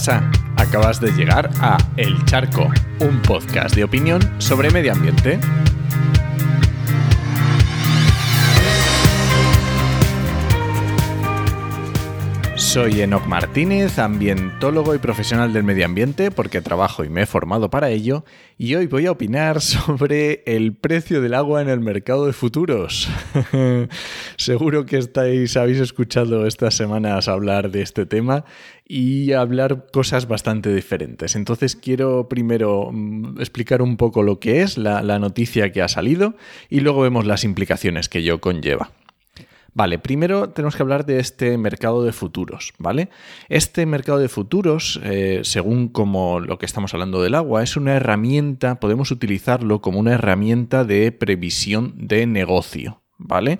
pasa? Acabas de llegar a El Charco, un podcast de opinión sobre medio ambiente. Soy Enoc Martínez, ambientólogo y profesional del medio ambiente, porque trabajo y me he formado para ello, y hoy voy a opinar sobre el precio del agua en el mercado de futuros. Seguro que estáis, habéis escuchado estas semanas hablar de este tema y hablar cosas bastante diferentes. Entonces quiero primero mm, explicar un poco lo que es la, la noticia que ha salido y luego vemos las implicaciones que ello conlleva. Vale, primero tenemos que hablar de este mercado de futuros, ¿vale? Este mercado de futuros, eh, según como lo que estamos hablando del agua, es una herramienta, podemos utilizarlo como una herramienta de previsión de negocio, ¿vale?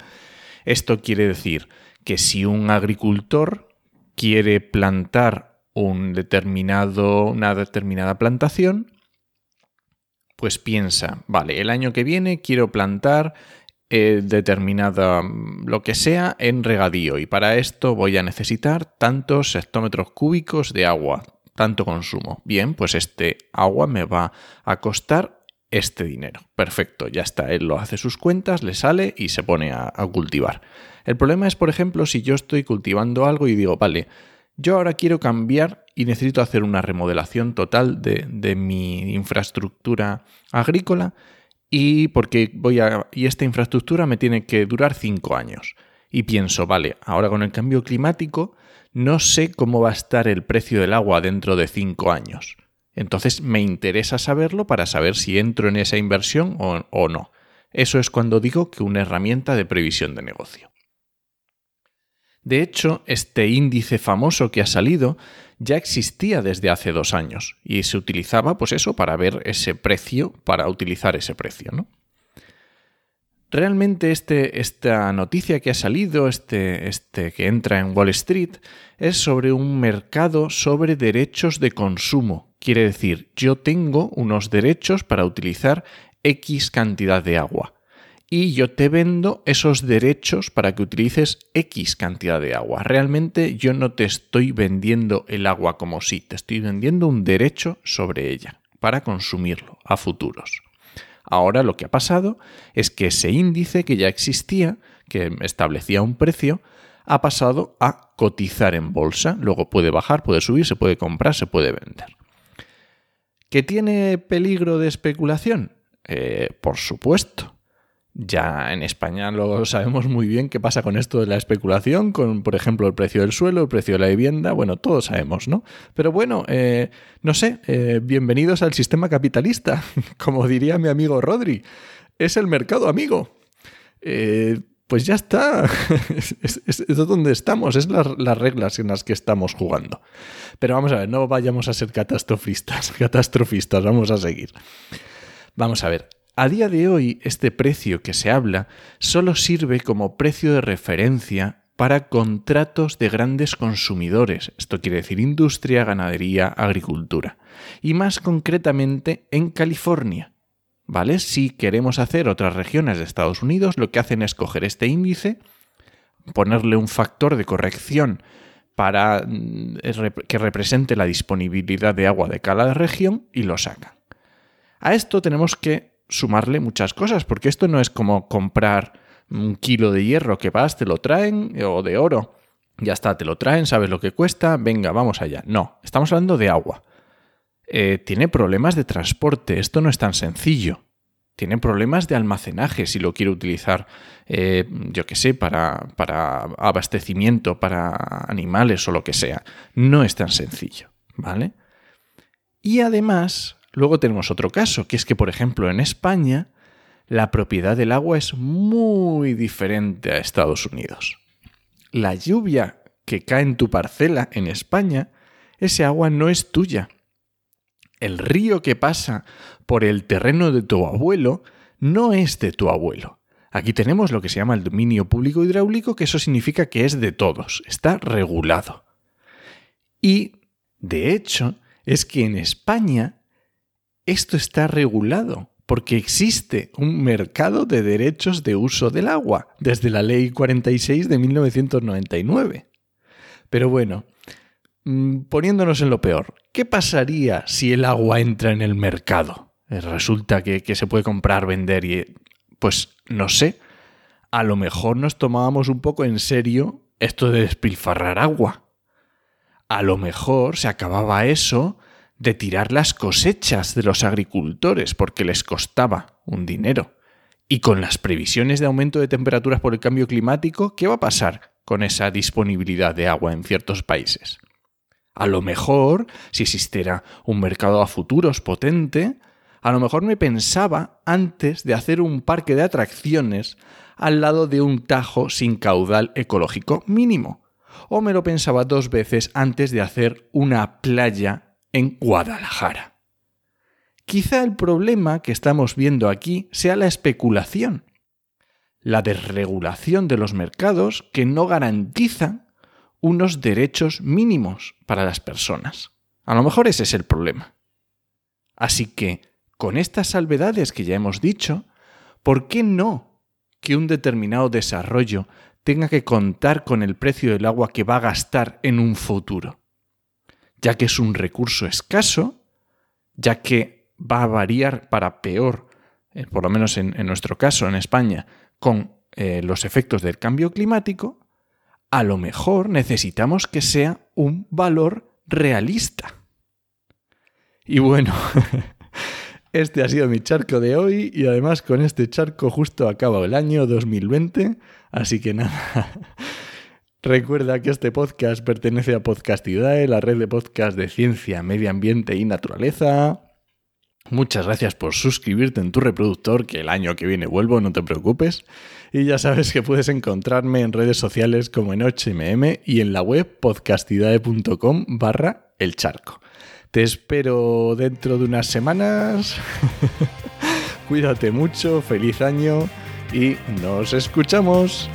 Esto quiere decir que si un agricultor quiere plantar un determinado, una determinada plantación, pues piensa, vale, el año que viene quiero plantar eh, determinada mm, lo que sea en regadío y para esto voy a necesitar tantos hectómetros cúbicos de agua, tanto consumo. Bien, pues este agua me va a costar este dinero. Perfecto, ya está. Él lo hace sus cuentas, le sale y se pone a, cultivar. El problema es, por ejemplo, si yo estoy cultivando algo y digo, vale, yo ahora quiero cambiar y necesito hacer una remodelación total de, de mi infraestructura agrícola y porque voy a y esta infraestructura me tiene que durar cinco años. Y pienso, vale, ahora con el cambio climático no sé cómo va a estar el precio del agua dentro de cinco años. Entonces me interesa saberlo para saber si entro en esa inversión o, o no. Eso es cuando digo que una herramienta de previsión de negocio. De hecho, este índice famoso que ha salido ya existía desde hace dos años y se utilizaba, pues eso, para ver ese precio, para utilizar ese precio, ¿no? Realmente este, esta noticia que ha salido, este, este que entra en Wall Street, es sobre un mercado sobre derechos de consumo. Quiere decir, yo tengo unos derechos para utilizar X cantidad de agua y yo te vendo esos derechos para que utilices X cantidad de agua. Realmente yo no te estoy vendiendo el agua como si, te estoy vendiendo un derecho sobre ella para consumirlo a futuros. Ahora lo que ha pasado es que ese índice que ya existía, que establecía un precio, ha pasado a cotizar en bolsa. Luego puede bajar, puede subir, se puede comprar, se puede vender. ¿Que tiene peligro de especulación? Eh, por supuesto. Ya en España lo sabemos muy bien qué pasa con esto de la especulación, con por ejemplo el precio del suelo, el precio de la vivienda, bueno, todos sabemos, ¿no? Pero bueno, eh, no sé, eh, bienvenidos al sistema capitalista, como diría mi amigo Rodri, es el mercado amigo. Eh, pues ya está, es, donde estamos, es las reglas en las que estamos jugando. Pero vamos a ver, no vayamos a ser catastrofistas, catastrofistas, vamos a seguir. Vamos a ver, a día de hoy, este precio que se habla solo sirve como precio de referencia para contratos de grandes consumidores, esto quiere decir industria, ganadería, agricultura, y más concretamente en California. ¿Vale? Si queremos hacer otras regiones de Estados Unidos, lo que hacen es coger este índice, ponerle un factor de corrección para mm, que represente la disponibilidad de agua de cada región y lo sacan. A esto tenemos que sumarle muchas cosas, porque esto no es como comprar un kilo de hierro que vas, te lo traen, o de oro. Ya está, te lo traen, sabes lo que cuesta, venga, vamos allá. No, estamos hablando de agua. Eh, tiene problemas de transporte, esto no es tan sencillo. Tiene problemas de almacenaje si lo quiere utilizar, eh, yo qué sé, para, para abastecimiento, para animales o lo que sea. No es tan sencillo, ¿vale? Y además, Luego tenemos otro caso, que es que, por ejemplo, en España, la propiedad del agua es muy diferente a Estados Unidos. La lluvia que cae en tu parcela en España, ese agua no es tuya. El río que pasa por el terreno de tu abuelo no es de tu abuelo. Aquí tenemos lo que se llama el dominio público hidráulico, que eso significa que es de todos, está regulado. Y, de hecho, es que en España esto está regulado porque existe un mercado de derechos de uso del agua desde la Ley 46 de 1999. Pero bueno, mm, poniéndonos en lo peor, ¿qué pasaría si el agua entra en el mercado? Eh, resulta que, que se puede comprar, vender y... Pues no sé, a lo mejor nos tomábamos un poco en serio esto de despilfarrar agua. A lo mejor se acababa eso de tirar las cosechas de los agricultores porque les costaba un dinero. Y con las previsiones de aumento de temperaturas por el cambio climático, ¿qué va a pasar con esa disponibilidad de agua en ciertos países? A lo mejor, si existiera un mercado a futuros potente, a lo mejor me pensaba antes de hacer un parque de atracciones al lado de un tajo sin caudal ecológico mínimo. O me lo pensaba dos veces antes de hacer una playa en Guadalajara. Quizá el problema que estamos viendo aquí sea la especulación, la desregulación de los mercados que no garantizan unos derechos mínimos para las personas. A lo mejor ese es el problema. Así que, con estas salvedades que ya hemos dicho, ¿por qué no que un determinado desarrollo tenga que contar con el precio del agua que va a gastar en un futuro, ya que es un recurso escaso, ya que va a variar para peor, eh, por lo menos en, nuestro caso en España, con eh, los efectos del cambio climático, a lo mejor necesitamos que sea un valor realista. Y bueno, Este ha sido mi charco de hoy y además con este charco justo acaba el año 2020, así que nada. Recuerda que este podcast pertenece a Podcastidae, la red de podcast de ciencia, medio ambiente y naturaleza. Muchas gracias por suscribirte en tu reproductor, que el año que viene vuelvo, no te preocupes. Y ya sabes que puedes encontrarme en redes sociales como en HMM y en la web podcastidae.com barra el charco. Te espero dentro de unas semanas. Cuídate mucho, feliz año y nos escuchamos.